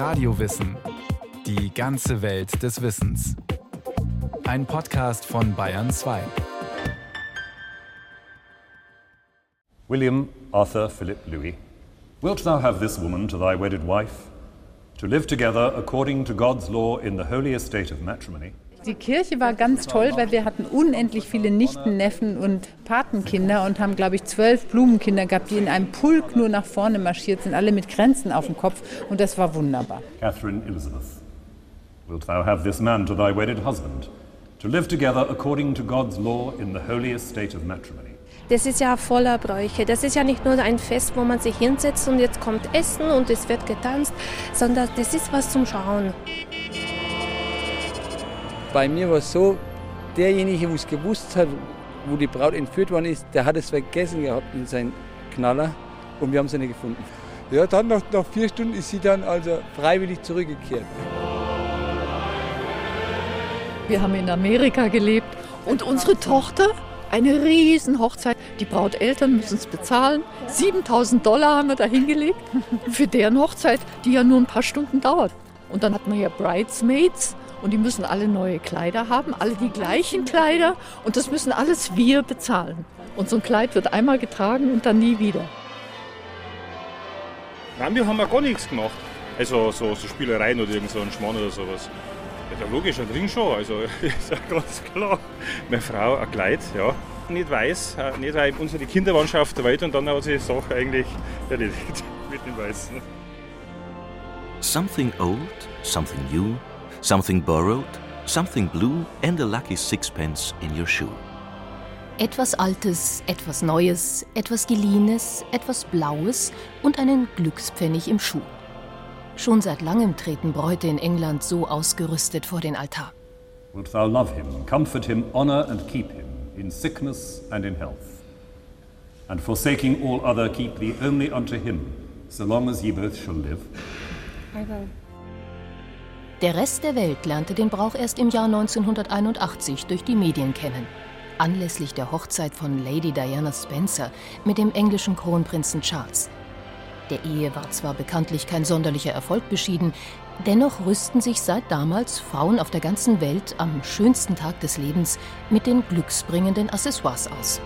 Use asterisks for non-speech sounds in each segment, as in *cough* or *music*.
Radiowissen. Die ganze Welt des Wissens. Ein Podcast von Bayern 2. William Arthur Philip Louis, wilt thou have this woman to thy wedded wife, to live together according to God's law in the holy estate of matrimony? Die Kirche war ganz toll, weil wir hatten unendlich viele Nichten, Neffen und Patenkinder und haben, glaube ich, zwölf Blumenkinder gehabt, die in einem Pulk nur nach vorne marschiert sind, alle mit Kränzen auf dem Kopf. Und das war wunderbar. Catherine Elizabeth, wilt thou have this man to thy wedded husband, to live together according to God's law in the holy estate of matrimony? Das ist ja voller Bräuche. Das ist ja nicht nur ein Fest, wo man sich hinsetzt und jetzt kommt Essen und es wird getanzt, sondern das ist was zum Schauen. Bei mir war es so, derjenige, wo es gewusst hat, wo die Braut entführt worden ist, der hat es vergessen gehabt in seinen Knaller und wir haben sie nicht gefunden. Ja, dann nach, nach vier Stunden ist sie dann also freiwillig zurückgekehrt. Wir haben in Amerika gelebt und unsere Tochter, eine riesen Hochzeit. Die Brauteltern müssen es bezahlen. 7000 Dollar haben wir da hingelegt für deren Hochzeit, die ja nur ein paar Stunden dauert. Und dann hat man ja Bridesmaids und die müssen alle neue Kleider haben, alle die gleichen Kleider und das müssen alles wir bezahlen. Und so ein Kleid wird einmal getragen und dann nie wieder. Nein, wir haben ja gar nichts gemacht. Also so, so Spielereien oder irgend so ein Schmarrn oder sowas. Ja, logisch, ein Ring schon, also *laughs* ist ja ganz klar. Meine Frau ein Kleid, ja. Nicht weiß, äh, nicht weil unsere Kinder waren schon auf der Welt und dann hat sie die Sache eigentlich erledigt *laughs* mit dem Weißen. Something old, something new, something borrowed, something blue and a lucky sixpence in your shoe. Etwas Altes, etwas Neues, etwas Geliehenes, etwas Blaues und einen Glückspfennig im Schuh. Schon seit langem treten Bräute in England so ausgerüstet vor den Altar. Wilt thou love him, comfort him, honor and keep him, in sickness and in health? And forsaking all other, keep thee only unto him, so long as ye both shall live? Der Rest der Welt lernte den Brauch erst im Jahr 1981 durch die Medien kennen. Anlässlich der Hochzeit von Lady Diana Spencer mit dem englischen Kronprinzen Charles. Der Ehe war zwar bekanntlich kein sonderlicher Erfolg beschieden, dennoch rüsten sich seit damals Frauen auf der ganzen Welt am schönsten Tag des Lebens mit den glücksbringenden Accessoires aus.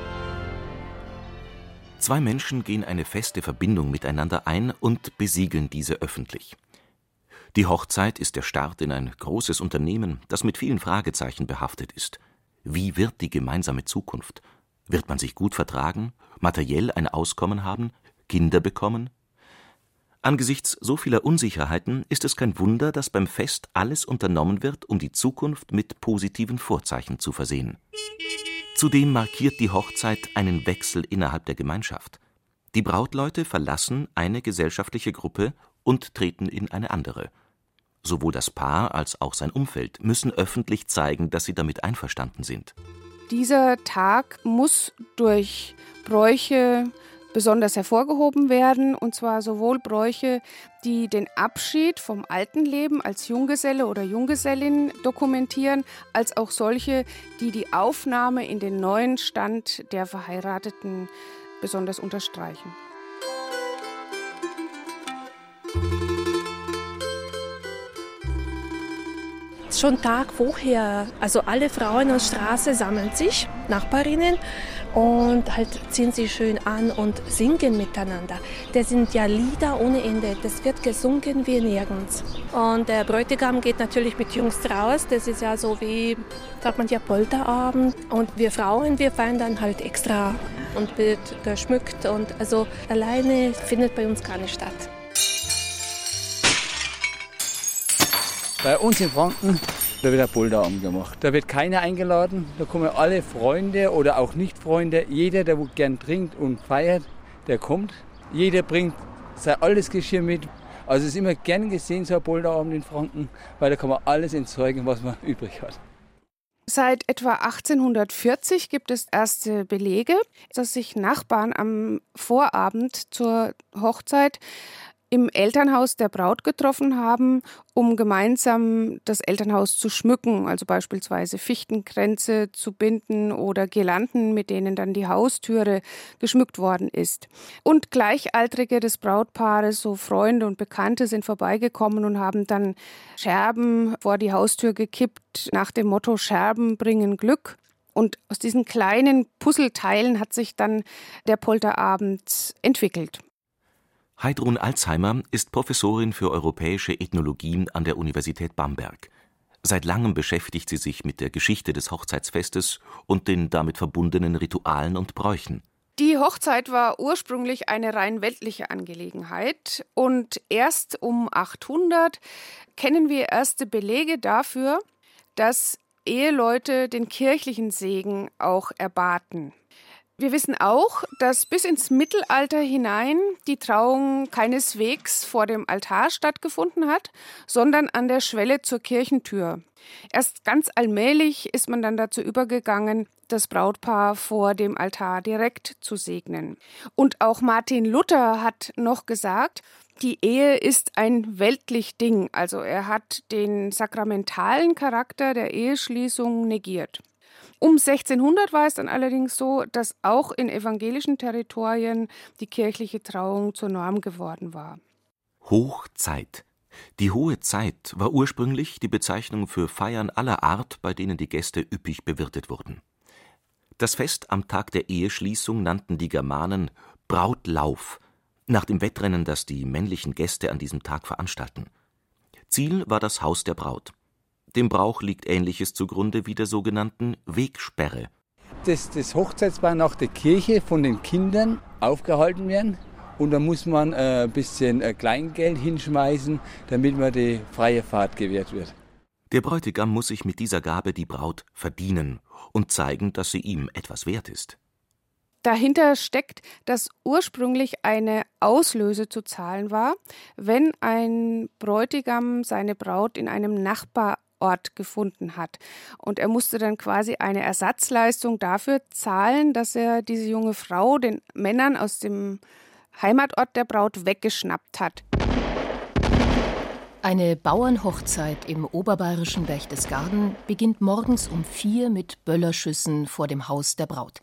Zwei Menschen gehen eine feste Verbindung miteinander ein und besiegeln diese öffentlich. Die Hochzeit ist der Start in ein großes Unternehmen, das mit vielen Fragezeichen behaftet ist. Wie wird die gemeinsame Zukunft? Wird man sich gut vertragen, materiell ein Auskommen haben, Kinder bekommen? Angesichts so vieler Unsicherheiten ist es kein Wunder, dass beim Fest alles unternommen wird, um die Zukunft mit positiven Vorzeichen zu versehen. Zudem markiert die Hochzeit einen Wechsel innerhalb der Gemeinschaft. Die Brautleute verlassen eine gesellschaftliche Gruppe und treten in eine andere. Sowohl das Paar als auch sein Umfeld müssen öffentlich zeigen, dass sie damit einverstanden sind. Dieser Tag muss durch Bräuche besonders hervorgehoben werden, und zwar sowohl Bräuche, die den Abschied vom alten Leben als Junggeselle oder Junggesellin dokumentieren, als auch solche, die die Aufnahme in den neuen Stand der Verheirateten besonders unterstreichen. Schon Tag vorher, also alle Frauen aus der Straße sammeln sich, Nachbarinnen, und halt ziehen sie schön an und singen miteinander. Das sind ja Lieder ohne Ende. Das wird gesungen wie nirgends. Und der Bräutigam geht natürlich mit Jungs raus. Das ist ja so wie, sagt man ja, Polterabend. Und wir Frauen, wir feiern dann halt extra und wird geschmückt. Und also alleine findet bei uns gar nicht statt. Bei uns in Franken, da wird ein Polterabend gemacht. Da wird keiner eingeladen. Da kommen alle Freunde oder auch Nicht-Freunde. Jeder, der gern trinkt und feiert, der kommt. Jeder bringt sein alles Geschirr mit. Also es ist immer gern gesehen, so ein Polterabend in Franken, weil da kann man alles entzeugen, was man *laughs* übrig hat. Seit etwa 1840 gibt es erste Belege, dass sich Nachbarn am Vorabend zur Hochzeit im Elternhaus der Braut getroffen haben, um gemeinsam das Elternhaus zu schmücken, also beispielsweise Fichtenkränze zu binden oder Girlanden, mit denen dann die Haustüre geschmückt worden ist. Und Gleichaltrige des Brautpaares, so Freunde und Bekannte, sind vorbeigekommen und haben dann Scherben vor die Haustür gekippt, nach dem Motto Scherben bringen Glück. Und aus diesen kleinen Puzzleteilen hat sich dann der Polterabend entwickelt. Heidrun Alzheimer ist Professorin für europäische Ethnologie an der Universität Bamberg. Seit langem beschäftigt sie sich mit der Geschichte des Hochzeitsfestes und den damit verbundenen Ritualen und Bräuchen. Die Hochzeit war ursprünglich eine rein weltliche Angelegenheit und erst um 800 kennen wir erste Belege dafür, dass Eheleute den kirchlichen Segen auch erbaten. Wir wissen auch, dass bis ins Mittelalter hinein die Trauung keineswegs vor dem Altar stattgefunden hat, sondern an der Schwelle zur Kirchentür. Erst ganz allmählich ist man dann dazu übergegangen, das Brautpaar vor dem Altar direkt zu segnen. Und auch Martin Luther hat noch gesagt, die Ehe ist ein weltlich Ding, also er hat den sakramentalen Charakter der Eheschließung negiert. Um 1600 war es dann allerdings so, dass auch in evangelischen Territorien die kirchliche Trauung zur Norm geworden war. Hochzeit. Die hohe Zeit war ursprünglich die Bezeichnung für Feiern aller Art, bei denen die Gäste üppig bewirtet wurden. Das Fest am Tag der Eheschließung nannten die Germanen Brautlauf, nach dem Wettrennen, das die männlichen Gäste an diesem Tag veranstalten. Ziel war das Haus der Braut. Dem Brauch liegt Ähnliches zugrunde wie der sogenannten Wegsperre. Das, das Hochzeitspaar nach der Kirche von den Kindern aufgehalten werden. Und da muss man äh, ein bisschen äh, Kleingeld hinschmeißen, damit man die freie Fahrt gewährt wird. Der Bräutigam muss sich mit dieser Gabe die Braut verdienen und zeigen, dass sie ihm etwas wert ist. Dahinter steckt, dass ursprünglich eine Auslöse zu zahlen war, wenn ein Bräutigam seine Braut in einem Nachbar Ort gefunden hat. Und er musste dann quasi eine Ersatzleistung dafür zahlen, dass er diese junge Frau den Männern aus dem Heimatort der Braut weggeschnappt hat. Eine Bauernhochzeit im oberbayerischen Berchtesgaden beginnt morgens um vier mit Böllerschüssen vor dem Haus der Braut.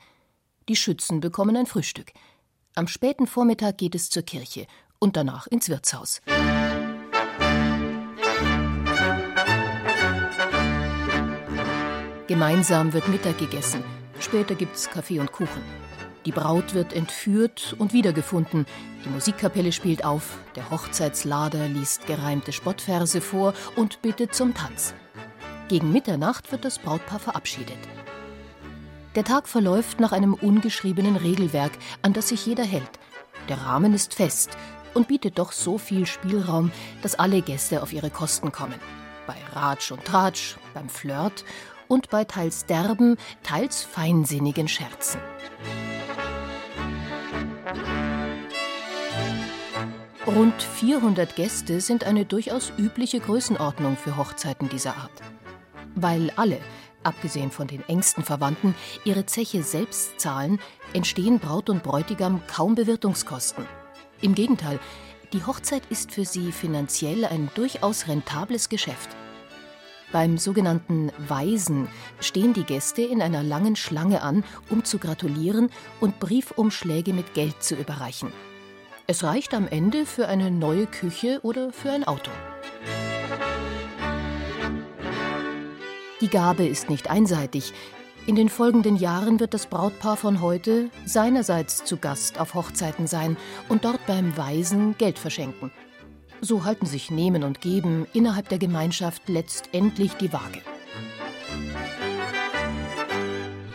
Die Schützen bekommen ein Frühstück. Am späten Vormittag geht es zur Kirche und danach ins Wirtshaus. Gemeinsam wird Mittag gegessen. Später gibt's Kaffee und Kuchen. Die Braut wird entführt und wiedergefunden. Die Musikkapelle spielt auf, der Hochzeitslader liest gereimte Spottverse vor und bittet zum Tanz. Gegen Mitternacht wird das Brautpaar verabschiedet. Der Tag verläuft nach einem ungeschriebenen Regelwerk, an das sich jeder hält. Der Rahmen ist fest und bietet doch so viel Spielraum, dass alle Gäste auf ihre Kosten kommen. Bei Ratsch und Tratsch, beim Flirt und bei teils derben, teils feinsinnigen Scherzen. Rund 400 Gäste sind eine durchaus übliche Größenordnung für Hochzeiten dieser Art. Weil alle, abgesehen von den engsten Verwandten, ihre Zeche selbst zahlen, entstehen Braut und Bräutigam kaum Bewirtungskosten. Im Gegenteil, die Hochzeit ist für sie finanziell ein durchaus rentables Geschäft. Beim sogenannten Weisen stehen die Gäste in einer langen Schlange an, um zu gratulieren und Briefumschläge mit Geld zu überreichen. Es reicht am Ende für eine neue Küche oder für ein Auto. Die Gabe ist nicht einseitig. In den folgenden Jahren wird das Brautpaar von heute seinerseits zu Gast auf Hochzeiten sein und dort beim Weisen Geld verschenken. So halten sich Nehmen und Geben innerhalb der Gemeinschaft letztendlich die Waage.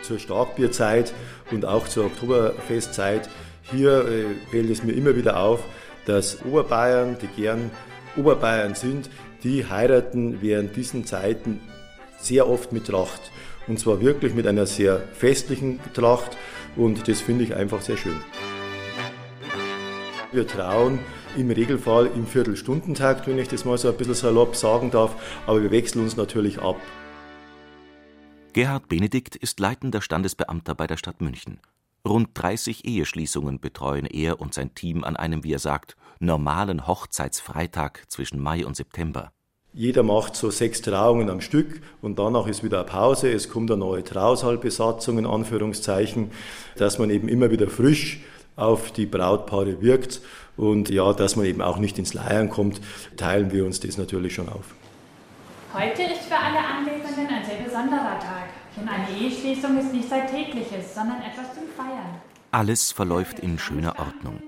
Zur Starkbierzeit und auch zur Oktoberfestzeit, hier äh, fällt es mir immer wieder auf, dass Oberbayern, die gern Oberbayern sind, die heiraten während diesen Zeiten sehr oft mit Tracht. Und zwar wirklich mit einer sehr festlichen Tracht und das finde ich einfach sehr schön. Wir trauen im Regelfall im Viertelstundentakt, wenn ich das mal so ein bisschen salopp sagen darf, aber wir wechseln uns natürlich ab. Gerhard Benedikt ist leitender Standesbeamter bei der Stadt München. Rund 30 Eheschließungen betreuen er und sein Team an einem, wie er sagt, normalen Hochzeitsfreitag zwischen Mai und September. Jeder macht so sechs Trauungen am Stück und danach ist wieder eine Pause. Es kommt eine neue Trausaalbesatzung, in Anführungszeichen, dass man eben immer wieder frisch auf die Brautpaare wirkt und ja, dass man eben auch nicht ins Leiern kommt, teilen wir uns das natürlich schon auf. Heute ist für alle Anwesenden ein sehr besonderer Tag. Denn eine Eheschließung ist nichts Alltägliches, sondern etwas zum Feiern. Alles verläuft in schöner Ordnung.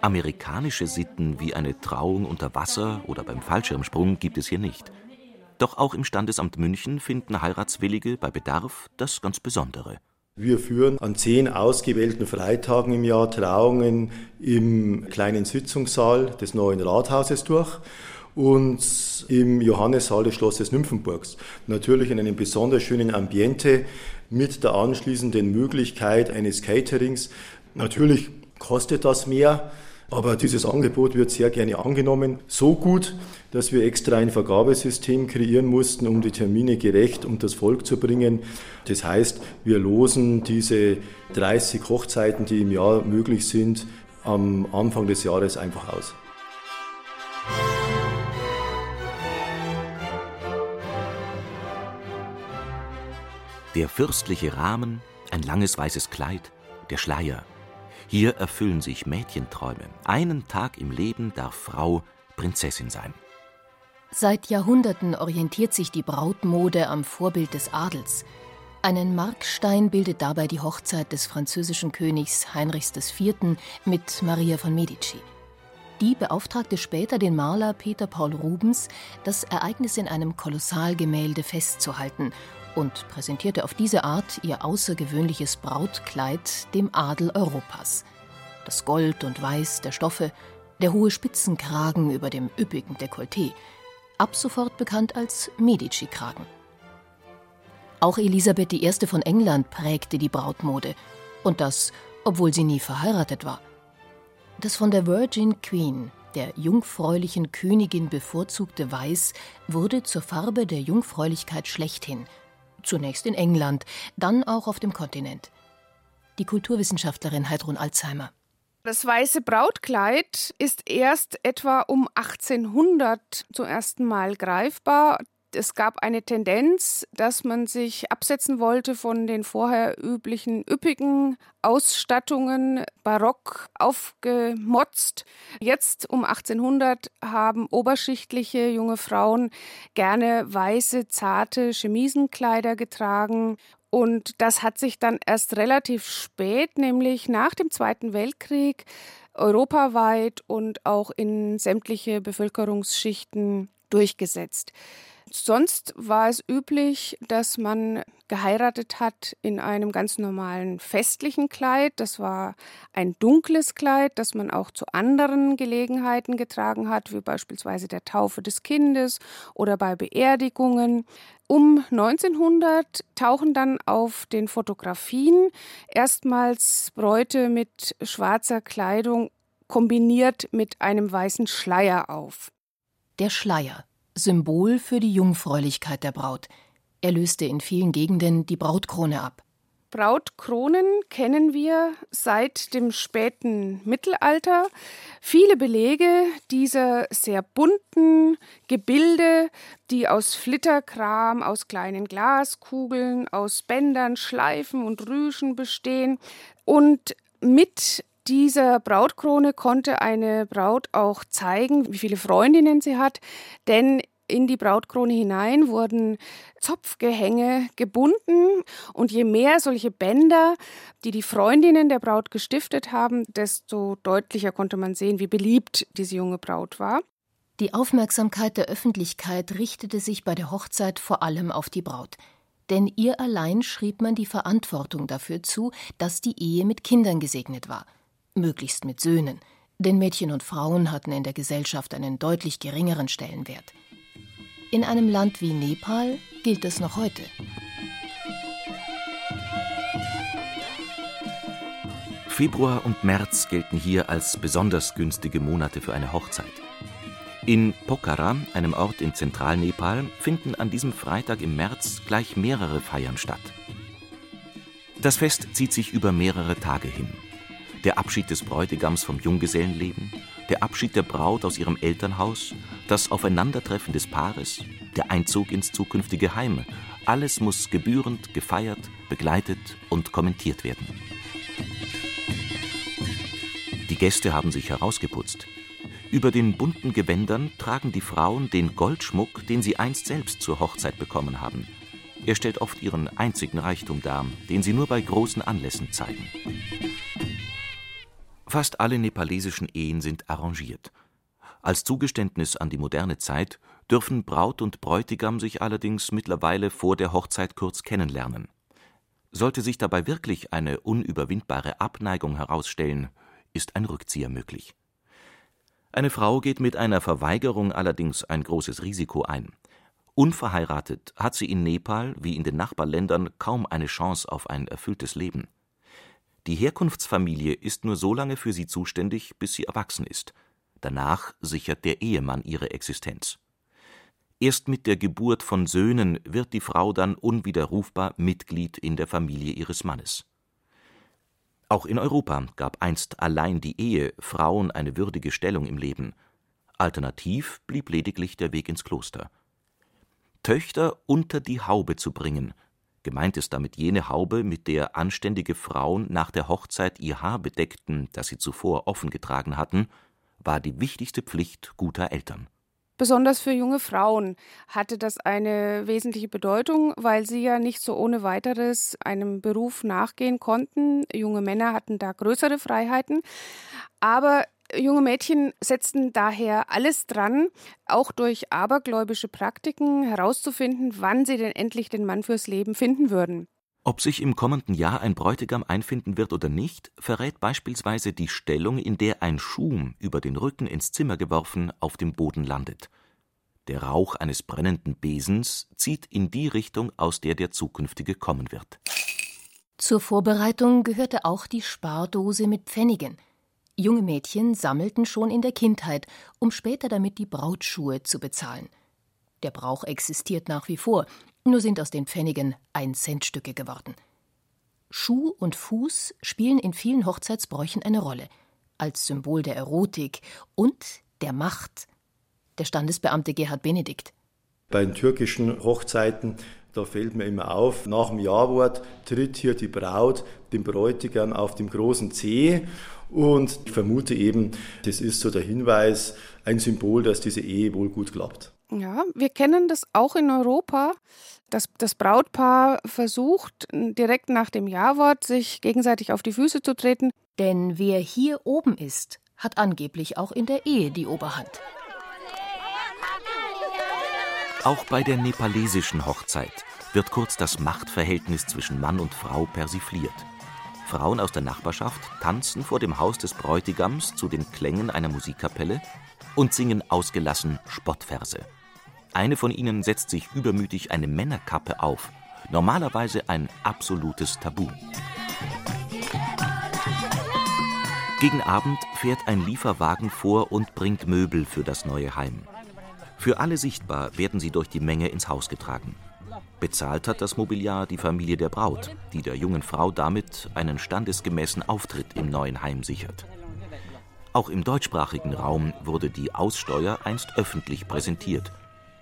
Amerikanische Sitten wie eine Trauung unter Wasser oder beim Fallschirmsprung gibt es hier nicht. Doch auch im Standesamt München finden Heiratswillige bei Bedarf das ganz Besondere. Wir führen an zehn ausgewählten Freitagen im Jahr Trauungen im kleinen Sitzungssaal des neuen Rathauses durch und im Johannissaal des Schlosses Nymphenburgs. Natürlich in einem besonders schönen Ambiente mit der anschließenden Möglichkeit eines Caterings. Natürlich kostet das mehr, aber dieses Angebot wird sehr gerne angenommen. So gut, dass wir extra ein Vergabesystem kreieren mussten, um die Termine gerecht und das Volk zu bringen. Das heißt, wir losen diese 30 Hochzeiten, die im Jahr möglich sind, am Anfang des Jahres einfach aus. Der fürstliche Rahmen, ein langes weißes Kleid, der Schleier, hier erfüllen sich Mädchenträume. Einen Tag im Leben darf Frau Prinzessin sein. Seit Jahrhunderten orientiert sich die Brautmode am Vorbild des Adels. Einen Markstein bildet dabei die Hochzeit des französischen Königs Heinrichs IV. mit Maria von Medici. Die beauftragte später den Maler Peter Paul Rubens, das Ereignis in einem Kolossalgemälde festzuhalten und präsentierte auf diese Art ihr außergewöhnliches Brautkleid dem Adel Europas. Das Gold und Weiß der Stoffe, der hohe Spitzenkragen über dem üppigen Dekolleté, ab sofort bekannt als Medici-Kragen. Auch Elisabeth I. von England prägte die Brautmode, und das, obwohl sie nie verheiratet war. Das von der Virgin Queen, der jungfräulichen Königin bevorzugte Weiß, wurde zur Farbe der Jungfräulichkeit schlechthin – Zunächst in England, dann auch auf dem Kontinent. Die Kulturwissenschaftlerin Heidrun Alzheimer. Das weiße Brautkleid ist erst etwa um 1800 zum ersten Mal greifbar es gab eine Tendenz, dass man sich absetzen wollte von den vorher üblichen üppigen Ausstattungen, barock aufgemotzt. Jetzt um 1800 haben oberschichtliche junge Frauen gerne weiße, zarte Chemisenkleider getragen. Und das hat sich dann erst relativ spät, nämlich nach dem Zweiten Weltkrieg, europaweit und auch in sämtliche Bevölkerungsschichten durchgesetzt. Sonst war es üblich, dass man geheiratet hat in einem ganz normalen festlichen Kleid. Das war ein dunkles Kleid, das man auch zu anderen Gelegenheiten getragen hat, wie beispielsweise der Taufe des Kindes oder bei Beerdigungen. Um 1900 tauchen dann auf den Fotografien erstmals Bräute mit schwarzer Kleidung kombiniert mit einem weißen Schleier auf. Der Schleier Symbol für die Jungfräulichkeit der Braut. Er löste in vielen Gegenden die Brautkrone ab. Brautkronen kennen wir seit dem späten Mittelalter. Viele Belege dieser sehr bunten Gebilde, die aus Flitterkram, aus kleinen Glaskugeln, aus Bändern, Schleifen und Rüschen bestehen. Und mit dieser Brautkrone konnte eine Braut auch zeigen, wie viele Freundinnen sie hat, denn in die Brautkrone hinein wurden Zopfgehänge gebunden und je mehr solche Bänder, die die Freundinnen der Braut gestiftet haben, desto deutlicher konnte man sehen, wie beliebt diese junge Braut war. Die Aufmerksamkeit der Öffentlichkeit richtete sich bei der Hochzeit vor allem auf die Braut. Denn ihr allein schrieb man die Verantwortung dafür zu, dass die Ehe mit Kindern gesegnet war möglichst mit Söhnen, denn Mädchen und Frauen hatten in der Gesellschaft einen deutlich geringeren Stellenwert. In einem Land wie Nepal gilt es noch heute. Februar und März gelten hier als besonders günstige Monate für eine Hochzeit. In Pokhara, einem Ort in Zentralnepal, finden an diesem Freitag im März gleich mehrere Feiern statt. Das Fest zieht sich über mehrere Tage hin. Der Abschied des Bräutigams vom Junggesellenleben, der Abschied der Braut aus ihrem Elternhaus, das Aufeinandertreffen des Paares, der Einzug ins zukünftige Heim, alles muss gebührend gefeiert, begleitet und kommentiert werden. Die Gäste haben sich herausgeputzt. Über den bunten Gewändern tragen die Frauen den Goldschmuck, den sie einst selbst zur Hochzeit bekommen haben. Er stellt oft ihren einzigen Reichtum dar, den sie nur bei großen Anlässen zeigen. Fast alle nepalesischen Ehen sind arrangiert. Als Zugeständnis an die moderne Zeit dürfen Braut und Bräutigam sich allerdings mittlerweile vor der Hochzeit kurz kennenlernen. Sollte sich dabei wirklich eine unüberwindbare Abneigung herausstellen, ist ein Rückzieher möglich. Eine Frau geht mit einer Verweigerung allerdings ein großes Risiko ein. Unverheiratet hat sie in Nepal wie in den Nachbarländern kaum eine Chance auf ein erfülltes Leben. Die Herkunftsfamilie ist nur so lange für sie zuständig, bis sie erwachsen ist. Danach sichert der Ehemann ihre Existenz. Erst mit der Geburt von Söhnen wird die Frau dann unwiderrufbar Mitglied in der Familie ihres Mannes. Auch in Europa gab einst allein die Ehe Frauen eine würdige Stellung im Leben. Alternativ blieb lediglich der Weg ins Kloster. Töchter unter die Haube zu bringen, gemeint ist damit jene Haube, mit der anständige Frauen nach der Hochzeit ihr Haar bedeckten, das sie zuvor offen getragen hatten, war die wichtigste Pflicht guter Eltern. Besonders für junge Frauen hatte das eine wesentliche Bedeutung, weil sie ja nicht so ohne weiteres einem Beruf nachgehen konnten. Junge Männer hatten da größere Freiheiten. Aber junge Mädchen setzten daher alles dran, auch durch abergläubische Praktiken herauszufinden, wann sie denn endlich den Mann fürs Leben finden würden. Ob sich im kommenden Jahr ein Bräutigam einfinden wird oder nicht, verrät beispielsweise die Stellung, in der ein Schuh, über den Rücken ins Zimmer geworfen, auf dem Boden landet. Der Rauch eines brennenden Besens zieht in die Richtung, aus der der zukünftige kommen wird. Zur Vorbereitung gehörte auch die Spardose mit Pfennigen. Junge Mädchen sammelten schon in der Kindheit, um später damit die Brautschuhe zu bezahlen. Der Brauch existiert nach wie vor, nur sind aus den Pfennigen Ein-Cent-Stücke geworden. Schuh und Fuß spielen in vielen Hochzeitsbräuchen eine Rolle, als Symbol der Erotik und der Macht. Der Standesbeamte Gerhard Benedikt. Bei den türkischen Hochzeiten, da fällt mir immer auf, nach dem Jawort tritt hier die Braut dem Bräutigam auf dem großen Zeh und ich vermute eben, das ist so der Hinweis, ein Symbol, dass diese Ehe wohl gut klappt. Ja, wir kennen das auch in Europa, dass das Brautpaar versucht, direkt nach dem Ja-Wort sich gegenseitig auf die Füße zu treten. Denn wer hier oben ist, hat angeblich auch in der Ehe die Oberhand. Auch bei der nepalesischen Hochzeit wird kurz das Machtverhältnis zwischen Mann und Frau persifliert. Frauen aus der Nachbarschaft tanzen vor dem Haus des Bräutigams zu den Klängen einer Musikkapelle und singen ausgelassen Spottverse. Eine von ihnen setzt sich übermütig eine Männerkappe auf, normalerweise ein absolutes Tabu. Gegen Abend fährt ein Lieferwagen vor und bringt Möbel für das neue Heim. Für alle sichtbar werden sie durch die Menge ins Haus getragen. Bezahlt hat das Mobiliar die Familie der Braut, die der jungen Frau damit einen standesgemäßen Auftritt im neuen Heim sichert. Auch im deutschsprachigen Raum wurde die Aussteuer einst öffentlich präsentiert.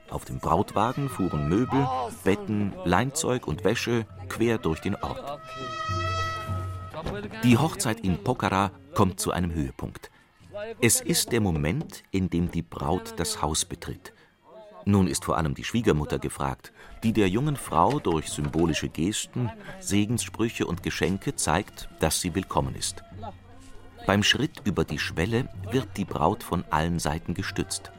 Auf dem Brautwagen fuhren Möbel, Betten, Leinzeug und Wäsche quer durch den Ort. Die Hochzeit in Pokhara kommt zu einem Höhepunkt. Es ist der Moment, in dem die Braut das Haus betritt. Nun ist vor allem die Schwiegermutter gefragt, die der jungen Frau durch symbolische Gesten, Segenssprüche und Geschenke zeigt, dass sie willkommen ist. Beim Schritt über die Schwelle wird die Braut von allen Seiten gestützt.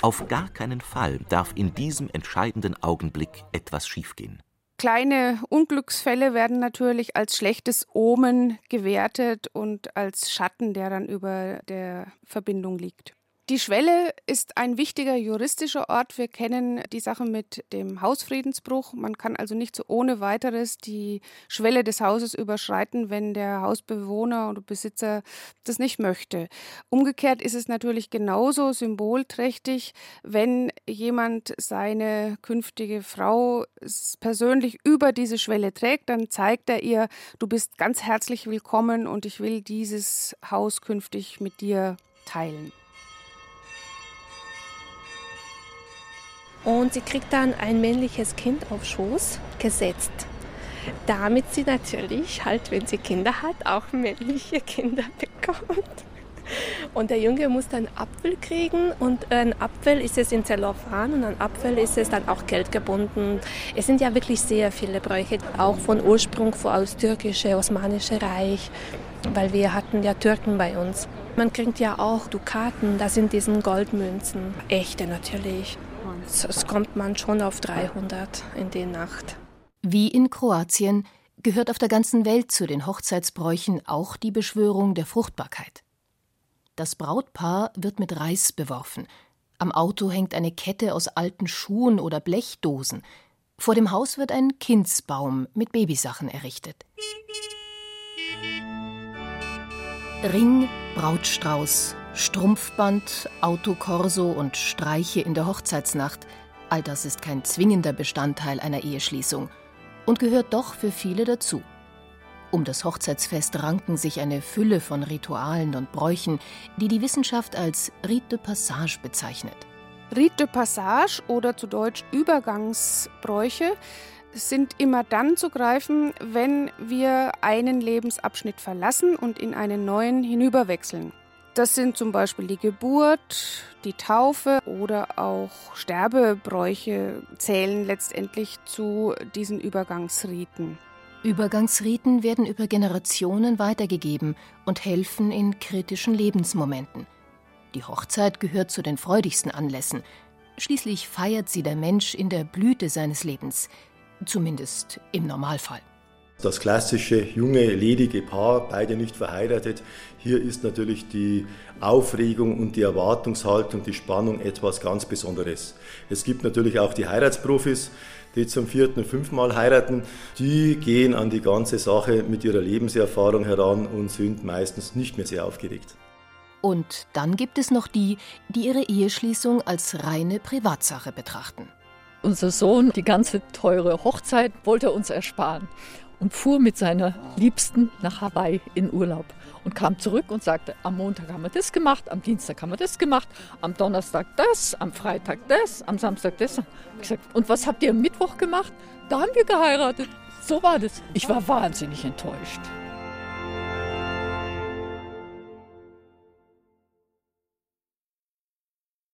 Auf gar keinen Fall darf in diesem entscheidenden Augenblick etwas schiefgehen. Kleine Unglücksfälle werden natürlich als schlechtes Omen gewertet und als Schatten, der dann über der Verbindung liegt. Die Schwelle ist ein wichtiger juristischer Ort. Wir kennen die Sache mit dem Hausfriedensbruch. Man kann also nicht so ohne weiteres die Schwelle des Hauses überschreiten, wenn der Hausbewohner oder Besitzer das nicht möchte. Umgekehrt ist es natürlich genauso symbolträchtig, wenn jemand seine künftige Frau persönlich über diese Schwelle trägt, dann zeigt er ihr, du bist ganz herzlich willkommen und ich will dieses Haus künftig mit dir teilen. Und sie kriegt dann ein männliches Kind auf Schoß gesetzt. Damit sie natürlich halt, wenn sie Kinder hat, auch männliche Kinder *laughs* bekommt. Und der Junge muss dann Apfel kriegen und ein Apfel ist es in Zellophan und ein Apfel ist es dann auch geldgebunden. Es sind ja wirklich sehr viele Bräuche, auch von Ursprung aus türkische, osmanische Reich, weil wir hatten ja Türken bei uns. Man kriegt ja auch Dukaten, das sind diesen Goldmünzen, echte natürlich. Es kommt man schon auf 300 in der Nacht. Wie in Kroatien gehört auf der ganzen Welt zu den Hochzeitsbräuchen auch die Beschwörung der Fruchtbarkeit. Das Brautpaar wird mit Reis beworfen. Am Auto hängt eine Kette aus alten Schuhen oder Blechdosen. Vor dem Haus wird ein Kindsbaum mit Babysachen errichtet. Ring, Brautstrauß, Strumpfband, Autokorso und Streiche in der Hochzeitsnacht, all das ist kein zwingender Bestandteil einer Eheschließung und gehört doch für viele dazu. Um das Hochzeitsfest ranken sich eine Fülle von Ritualen und Bräuchen, die die Wissenschaft als Rite de Passage bezeichnet. Rite de Passage oder zu Deutsch Übergangsbräuche sind immer dann zu greifen, wenn wir einen Lebensabschnitt verlassen und in einen neuen hinüberwechseln. Das sind zum Beispiel die Geburt, die Taufe oder auch Sterbebräuche zählen letztendlich zu diesen Übergangsriten. Übergangsriten werden über Generationen weitergegeben und helfen in kritischen Lebensmomenten. Die Hochzeit gehört zu den freudigsten Anlässen. Schließlich feiert sie der Mensch in der Blüte seines Lebens, zumindest im Normalfall. Das klassische junge, ledige Paar, beide nicht verheiratet. Hier ist natürlich die Aufregung und die Erwartungshaltung, die Spannung etwas ganz Besonderes. Es gibt natürlich auch die Heiratsprofis, die zum vierten und fünften Mal heiraten. Die gehen an die ganze Sache mit ihrer Lebenserfahrung heran und sind meistens nicht mehr sehr aufgeregt. Und dann gibt es noch die, die ihre Eheschließung als reine Privatsache betrachten. Unser Sohn, die ganze teure Hochzeit wollte er uns ersparen und fuhr mit seiner Liebsten nach Hawaii in Urlaub und kam zurück und sagte, am Montag haben wir das gemacht, am Dienstag haben wir das gemacht, am Donnerstag das, am Freitag das, am Samstag das. Und was habt ihr am Mittwoch gemacht? Da haben wir geheiratet. So war das. Ich war wahnsinnig enttäuscht.